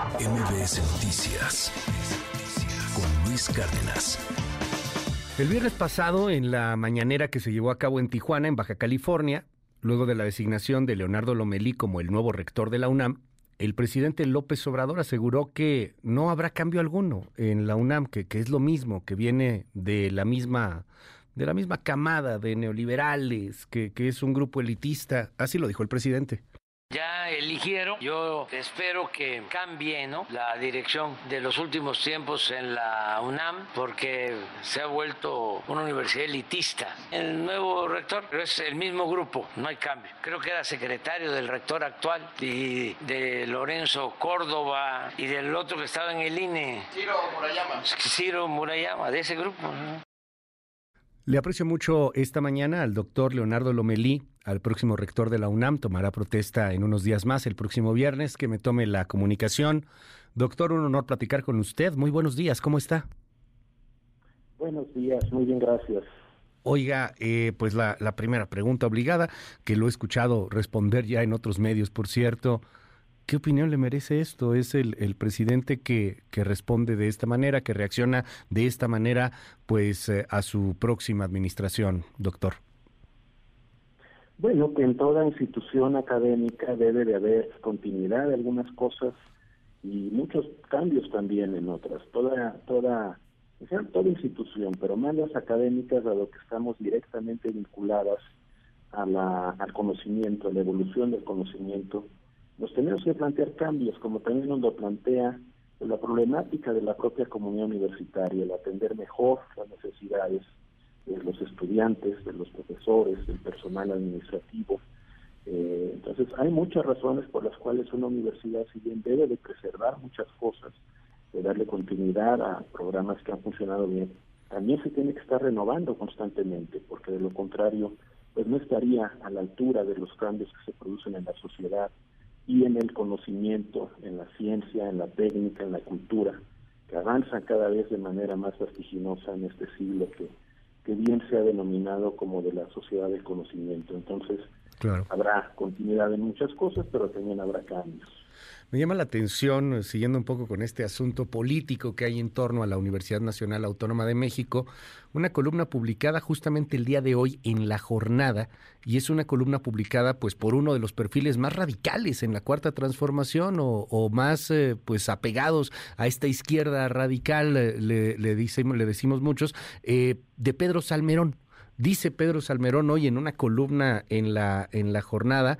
MBS Noticias con Luis Cárdenas. El viernes pasado, en la mañanera que se llevó a cabo en Tijuana, en Baja California, luego de la designación de Leonardo Lomelí como el nuevo rector de la UNAM, el presidente López Obrador aseguró que no habrá cambio alguno en la UNAM, que, que es lo mismo, que viene de la misma de la misma camada de neoliberales, que, que es un grupo elitista. Así lo dijo el presidente. Ya eligieron, yo espero que cambie ¿no? la dirección de los últimos tiempos en la UNAM porque se ha vuelto una universidad elitista. El nuevo rector pero es el mismo grupo, no hay cambio. Creo que era secretario del rector actual y de Lorenzo Córdoba y del otro que estaba en el INE. Ciro Murayama. Ciro Murayama, de ese grupo. Le aprecio mucho esta mañana al doctor Leonardo Lomelí, al próximo rector de la UNAM. Tomará protesta en unos días más, el próximo viernes, que me tome la comunicación. Doctor, un honor platicar con usted. Muy buenos días, ¿cómo está? Buenos días, muy bien, gracias. Oiga, eh, pues la, la primera pregunta obligada, que lo he escuchado responder ya en otros medios, por cierto. ¿Qué opinión le merece esto? Es el, el presidente que, responde de esta manera, que reacciona de esta manera, pues eh, a su próxima administración, doctor. Bueno, que en toda institución académica debe de haber continuidad de algunas cosas y muchos cambios también en otras. Toda, toda, toda institución, pero más las académicas, a lo que estamos directamente vinculadas a la, al conocimiento, a la evolución del conocimiento nos tenemos que plantear cambios, como también nos lo plantea la problemática de la propia comunidad universitaria, el atender mejor las necesidades de los estudiantes, de los profesores, del personal administrativo. Eh, entonces, hay muchas razones por las cuales una universidad, si bien debe de preservar muchas cosas, de darle continuidad a programas que han funcionado bien, también se tiene que estar renovando constantemente, porque de lo contrario, pues no estaría a la altura de los cambios que se producen en la sociedad y en el conocimiento, en la ciencia, en la técnica, en la cultura, que avanzan cada vez de manera más vertiginosa en este siglo que, que bien se ha denominado como de la sociedad del conocimiento. Entonces, claro. habrá continuidad en muchas cosas, pero también habrá cambios. Me llama la atención, eh, siguiendo un poco con este asunto político que hay en torno a la Universidad Nacional Autónoma de México, una columna publicada justamente el día de hoy en La Jornada, y es una columna publicada pues por uno de los perfiles más radicales en la Cuarta Transformación o, o más eh, pues apegados a esta izquierda radical, eh, le, le, decimos, le decimos muchos, de Pedro Salmerón. Dice Pedro Salmerón hoy en una columna en la, en la jornada,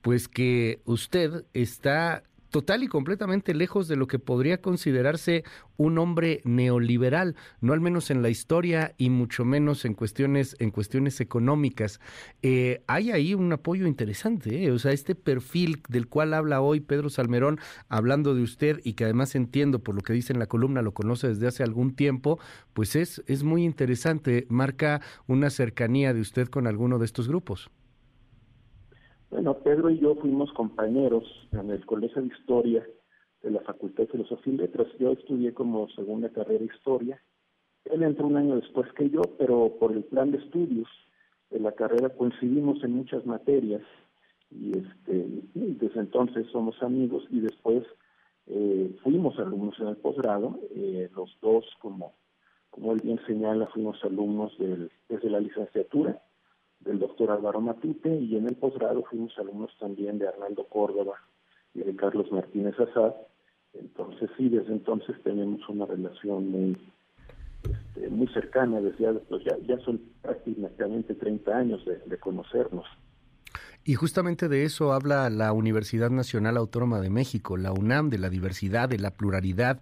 pues que usted está total y completamente lejos de lo que podría considerarse un hombre neoliberal, no al menos en la historia y mucho menos en cuestiones en cuestiones económicas. Eh, hay ahí un apoyo interesante, ¿eh? o sea, este perfil del cual habla hoy Pedro Salmerón, hablando de usted y que además entiendo por lo que dice en la columna, lo conoce desde hace algún tiempo, pues es, es muy interesante, marca una cercanía de usted con alguno de estos grupos. Bueno, Pedro y yo fuimos compañeros en el Colegio de Historia de la Facultad de Filosofía y Letras. Yo estudié como segunda carrera Historia. Él entró un año después que yo, pero por el plan de estudios de la carrera coincidimos en muchas materias y, este, desde entonces somos amigos y después eh, fuimos alumnos en el posgrado, eh, los dos como como él bien señala, fuimos alumnos desde la licenciatura del doctor Álvaro Matute y en el posgrado fuimos alumnos también de Arnaldo Córdoba y de Carlos Martínez Azad. Entonces sí, desde entonces tenemos una relación muy este, muy cercana, desde pues ya, ya son prácticamente 30 años de, de conocernos. Y justamente de eso habla la Universidad Nacional Autónoma de México, la UNAM, de la diversidad, de la pluralidad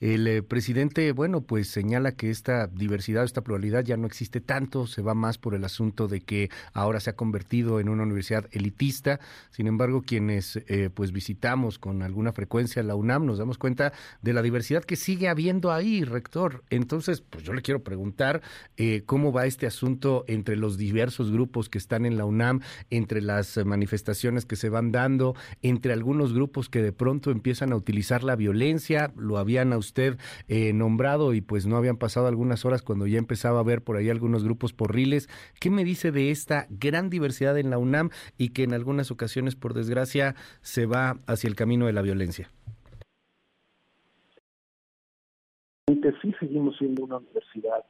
el eh, presidente, bueno, pues señala que esta diversidad, esta pluralidad ya no existe tanto, se va más por el asunto de que ahora se ha convertido en una universidad elitista. Sin embargo, quienes eh, pues visitamos con alguna frecuencia la UNAM nos damos cuenta de la diversidad que sigue habiendo ahí, rector. Entonces, pues yo le quiero preguntar eh, cómo va este asunto entre los diversos grupos que están en la UNAM, entre las manifestaciones que se van dando, entre algunos grupos que de pronto empiezan a utilizar la violencia, lo habían usted eh, nombrado y pues no habían pasado algunas horas cuando ya empezaba a ver por ahí algunos grupos porriles. ¿Qué me dice de esta gran diversidad en la UNAM y que en algunas ocasiones, por desgracia, se va hacia el camino de la violencia? Sí seguimos siendo una universidad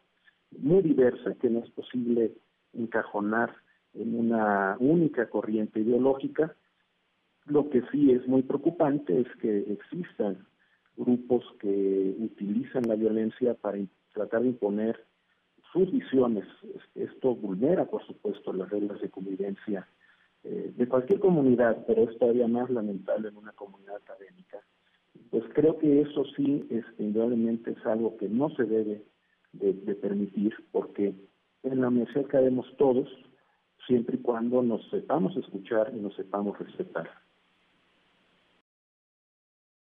muy diversa, que no es posible encajonar en una única corriente ideológica. Lo que sí es muy preocupante es que existan grupos que utilizan la violencia para tratar de imponer sus visiones. Esto vulnera, por supuesto, las reglas de convivencia eh, de cualquier comunidad, pero es todavía más lamentable en una comunidad académica. Pues creo que eso sí, este, indudablemente es algo que no se debe de, permitir, porque en la universidad cabemos todos, siempre y cuando nos sepamos escuchar y nos sepamos respetar.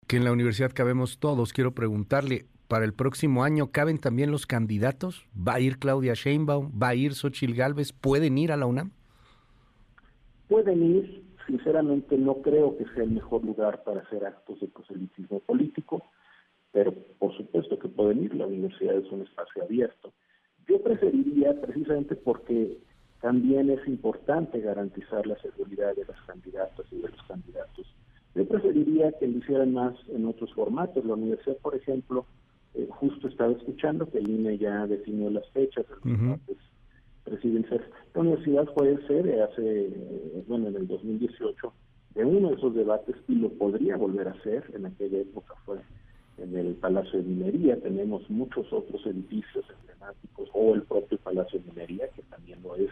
Que en la universidad cabemos todos, quiero preguntarle, para el próximo año caben también los candidatos? ¿Va a ir Claudia Sheinbaum? ¿Va a ir Xochil Gálvez? ¿Pueden ir a la UNAM? Pueden ir, sinceramente no creo que sea el mejor lugar para hacer actos de proselitismo político pero por supuesto que pueden ir, la universidad es un espacio abierto. Yo preferiría, precisamente porque también es importante garantizar la seguridad de las candidatas y de los candidatos, yo preferiría que lo hicieran más en otros formatos. La universidad, por ejemplo, eh, justo estaba escuchando que el INE ya definió las fechas los debates presidenciales. La universidad fue sede hace, bueno, en el 2018 de uno de esos debates y lo podría volver a hacer, en aquella época fue en el Palacio de Minería, tenemos muchos otros edificios emblemáticos, o el propio Palacio de Minería, que también lo es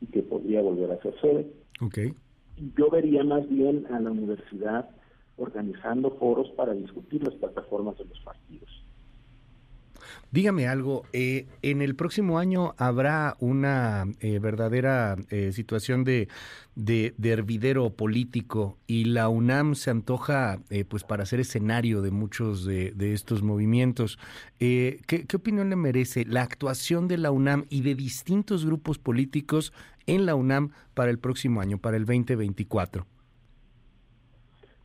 y que podría volver a ser sede. Okay. Yo vería más bien a la universidad organizando foros para discutir las plataformas de los partidos. Dígame algo, eh, ¿en el próximo año habrá una eh, verdadera eh, situación de, de, hervidero político y la UNAM se antoja pues para ser escenario de muchos de, estos movimientos? ¿qué, ¿Qué opinión le merece la actuación de la UNAM y de distintos grupos políticos en la UNAM para el próximo año, para el 2024?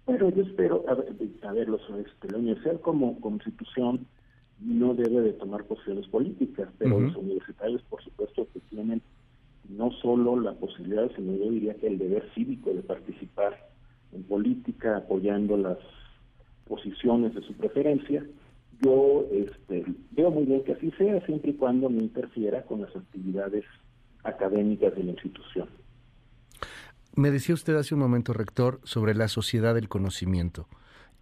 Bueno, yo espero, a ver, a ver los, este, la universidad como, como institución no debe de tomar posiciones políticas, pero los universitarios, por supuesto, que tienen no solo la posibilidad, sino yo diría que el deber cívico de participar en política, apoyando las posiciones de su preferencia. Yo este, veo muy bien que así sea, siempre y cuando no interfiera con las actividades académicas de la institución. Me decía usted hace un momento, rector, sobre la sociedad del conocimiento.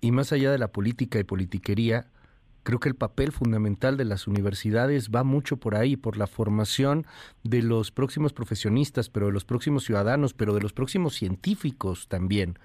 Y más allá de la política y politiquería, Creo que el papel fundamental de las universidades va mucho por ahí, por la formación de los próximos profesionistas, pero de los próximos ciudadanos, pero de los próximos científicos también.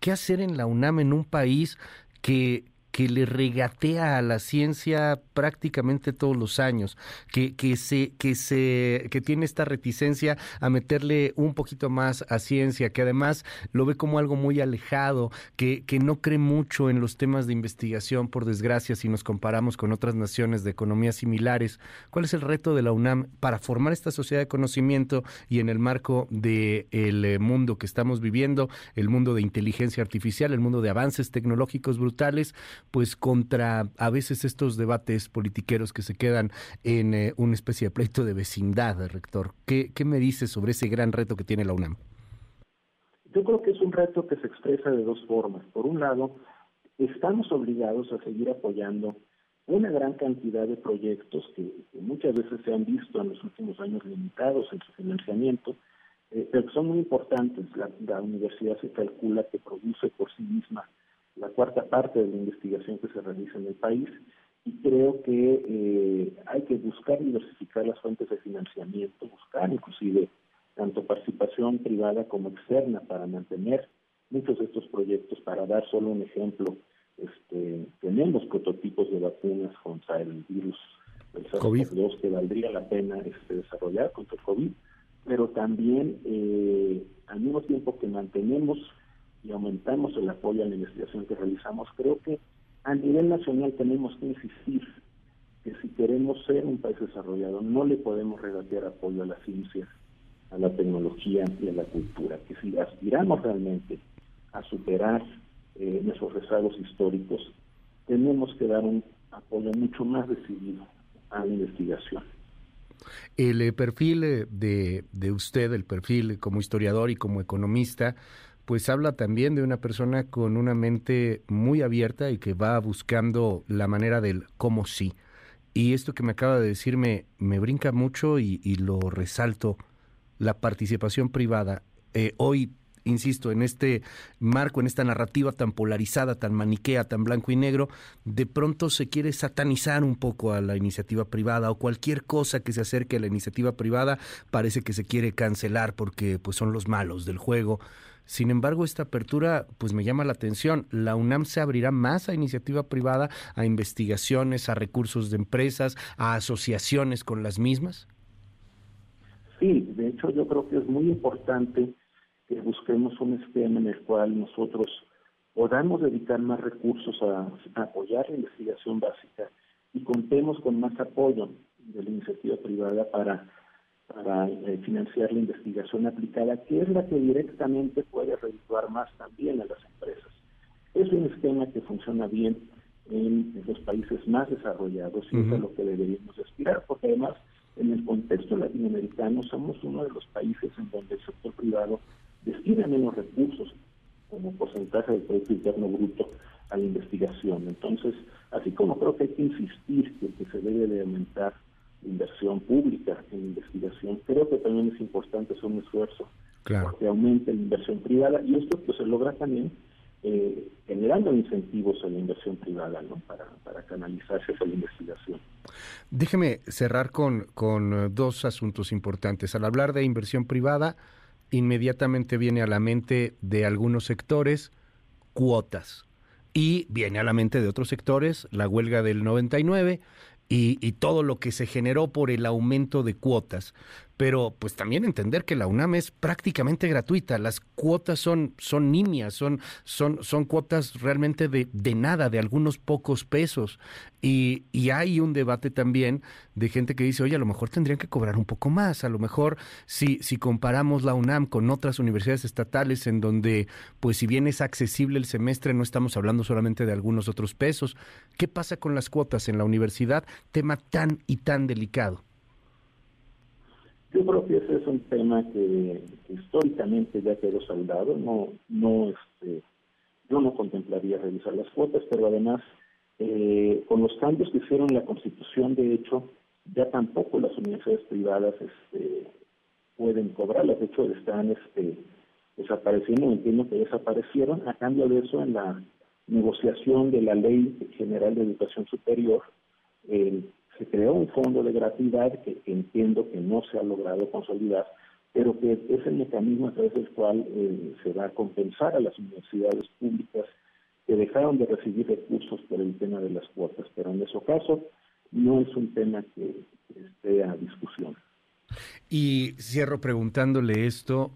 ¿Qué hacer en la UNAM en un país que que le regatea a la ciencia prácticamente todos los años, que, que, se, que, se, que tiene esta reticencia a meterle un poquito más a ciencia, que además lo ve como algo muy alejado, que, que no cree mucho en los temas de investigación, por desgracia, si nos comparamos con otras naciones de economías similares. ¿Cuál es el reto de la UNAM para formar esta sociedad de conocimiento y en el marco del eh, mundo que estamos viviendo, el mundo de inteligencia artificial, el mundo de avances tecnológicos brutales? Pues contra a veces estos debates politiqueros que se quedan en eh, una especie de pleito de vecindad, rector. ¿Qué, ¿Qué me dice sobre ese gran reto que tiene la UNAM? Yo creo que es un reto que se expresa de dos formas. Por un lado, estamos obligados a seguir apoyando una gran cantidad de proyectos que, muchas veces se han visto en los últimos años limitados en su financiamiento, eh, pero que son muy importantes. la, universidad se calcula que produce por sí misma la cuarta parte de la investigación que se realiza en el país y creo que eh, hay que buscar diversificar las fuentes de financiamiento, buscar inclusive tanto participación privada como externa para mantener muchos de estos proyectos. Para dar solo un ejemplo, este, tenemos prototipos de vacunas contra el virus del SARS-CoV-2 que valdría la pena este, desarrollar contra el COVID, pero también eh, al mismo tiempo que mantenemos y aumentamos el apoyo a la investigación que realizamos, creo que a nivel nacional tenemos que insistir que si queremos ser un país desarrollado, no le podemos regatear apoyo a la ciencia, a la tecnología y a la cultura, que si aspiramos realmente a superar eh, nuestros rezagos históricos, tenemos que dar un apoyo mucho más decidido a la investigación. El eh, perfil eh, de, de usted, el perfil como historiador y como economista, pues habla también de una persona con una mente muy abierta y que va buscando la manera del cómo sí. Y esto que me acaba de decir me, brinca mucho y, lo resalto, la participación privada. Eh, hoy insisto, en este marco, en esta narrativa tan polarizada, tan maniquea, tan blanco y negro, de pronto se quiere satanizar un poco a la iniciativa privada o cualquier cosa que se acerque a la iniciativa privada parece que se quiere cancelar porque pues son los malos del juego. Sin embargo, esta apertura pues me llama la atención. ¿La UNAM se abrirá más a iniciativa privada, a investigaciones, a recursos de empresas, a asociaciones con las mismas? Sí, de hecho yo creo que es muy importante que busquemos un esquema en el cual nosotros podamos dedicar más recursos a, apoyar la investigación básica y contemos con más apoyo de la iniciativa privada para, para eh, financiar la investigación aplicada, que es la que directamente puede redituar más también a las empresas. Es un esquema que funciona bien en, los países más desarrollados y es a lo que deberíamos aspirar, porque además en el contexto latinoamericano somos uno de los países en donde el sector privado destina menos recursos como porcentaje del Producto Interno Bruto a la investigación. Entonces, así como creo que hay que insistir que, que se debe de aumentar inversión pública en investigación, creo que también es importante hacer un esfuerzo claro. que aumente la inversión privada y esto pues se logra también eh, generando incentivos a la inversión privada ¿no? para, para canalizarse hacia la investigación. Déjeme cerrar con, con eh, dos asuntos importantes. Al hablar de inversión privada, inmediatamente viene a la mente de algunos sectores cuotas y viene a la mente de otros sectores la huelga del 99 y, y todo lo que se generó por el aumento de cuotas pero pues también entender que la UNAM es prácticamente gratuita, las cuotas son, son nimias, son, son, son cuotas realmente de, de nada, de algunos pocos pesos. Y, y, hay un debate también de gente que dice, oye, a lo mejor tendrían que cobrar un poco más, a lo mejor si, si comparamos la UNAM con otras universidades estatales en donde, pues si bien es accesible el semestre, no estamos hablando solamente de algunos otros pesos. ¿Qué pasa con las cuotas en la universidad? Tema tan y tan delicado. Yo creo que ese es un tema que, históricamente ya quedó saldado. No, no, este, yo no contemplaría revisar las cuotas, pero además eh, con los cambios que hicieron la Constitución, de hecho, ya tampoco las universidades privadas este, pueden cobrarlas. De hecho, están este, desapareciendo. Entiendo que desaparecieron. A cambio de eso, en la negociación de la Ley General de Educación Superior, el se creó un fondo de gratuidad que entiendo que no se ha logrado consolidar, pero que es el mecanismo a través del cual eh, se va a compensar a las universidades públicas que dejaron de recibir recursos por el tema de las cuotas, pero en ese caso no es un tema que esté a discusión. Y cierro preguntándole esto,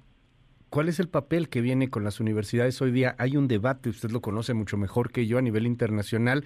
¿Cuál es el papel que viene con las universidades hoy día? Hay un debate, usted lo conoce mucho mejor que yo a nivel internacional,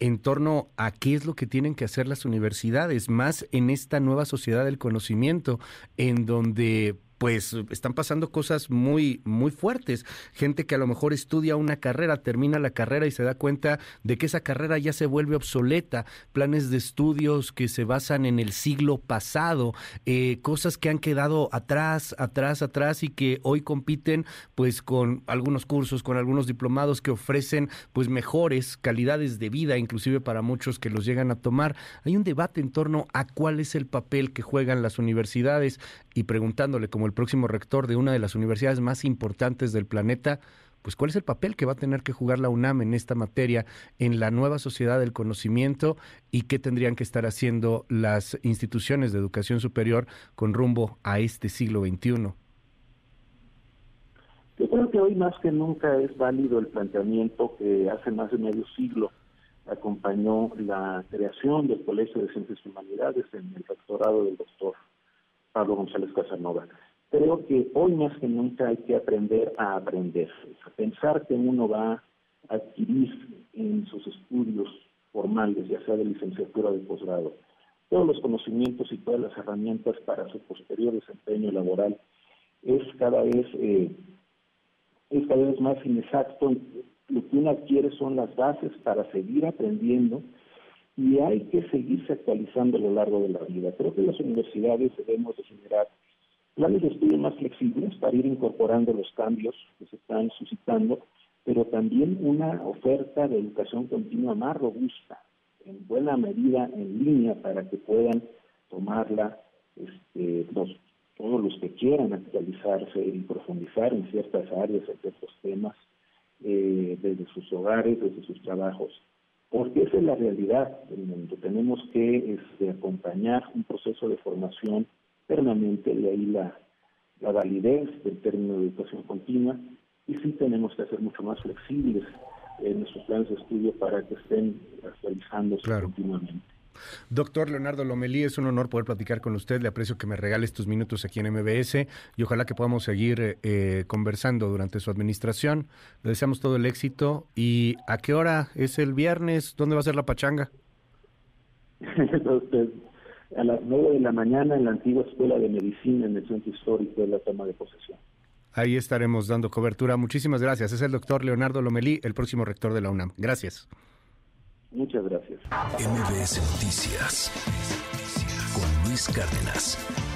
en torno a qué es lo que tienen que hacer las universidades, más en esta nueva sociedad del conocimiento, en donde pues están pasando cosas muy, muy fuertes. Gente que a lo mejor estudia una carrera, termina la carrera y se da cuenta de que esa carrera ya se vuelve obsoleta. Planes de estudios que se basan en el siglo pasado, eh, cosas que han quedado atrás, atrás, atrás y que hoy compiten pues con algunos cursos, con algunos diplomados que ofrecen pues mejores calidades de vida, inclusive para muchos que los llegan a tomar. Hay un debate en torno a cuál es el papel que juegan las universidades y preguntándole como el próximo rector de una de las universidades más importantes del planeta, pues cuál es el papel que va a tener que jugar la UNAM en esta materia, en la nueva sociedad del conocimiento y qué tendrían que estar haciendo las instituciones de educación superior con rumbo a este siglo XXI. Yo creo que hoy más que nunca es válido el planteamiento que hace más de medio siglo acompañó la creación del Colegio de Ciencias y Humanidades en el rectorado del doctor Pablo González Casanova. Creo que hoy más que nunca hay que aprender a aprender, a pensar que uno va a adquirir en sus estudios formales, ya sea de licenciatura o de posgrado, todos los conocimientos y todas las herramientas para su posterior desempeño laboral es cada vez eh, es cada vez más inexacto. Lo que uno adquiere son las bases para seguir aprendiendo y hay que seguirse actualizando a lo largo de la vida. Creo que las universidades debemos de generar planes de estudio más flexibles para ir incorporando los cambios que se están suscitando, pero también una oferta de educación continua más robusta, en buena medida en línea para que puedan tomarla este, los, todos los que quieran actualizarse y profundizar en ciertas áreas, en ciertos temas, eh, desde sus hogares, desde sus trabajos. Porque esa es la realidad del mundo. Tenemos que este, acompañar un proceso de formación permanente, de ahí la, la validez del término de educación continua, y sí tenemos que ser mucho más flexibles en nuestros planes de estudio para que estén actualizándose continuamente. Doctor Leonardo Lomelí, es un honor poder platicar con usted. Le aprecio que me regale estos minutos aquí en MBS y ojalá que podamos seguir eh, conversando durante su administración. Le deseamos todo el éxito. ¿Y a qué hora es el viernes? ¿Dónde va a ser la pachanga? a las nueve de la mañana en la antigua Escuela de Medicina en el Centro Histórico de la Toma de Posesión. Ahí estaremos dando cobertura. Muchísimas gracias. Es el doctor Leonardo Lomelí, el próximo rector de la UNAM. Gracias. Muchas gracias. MBS Noticias con Luis Cárdenas.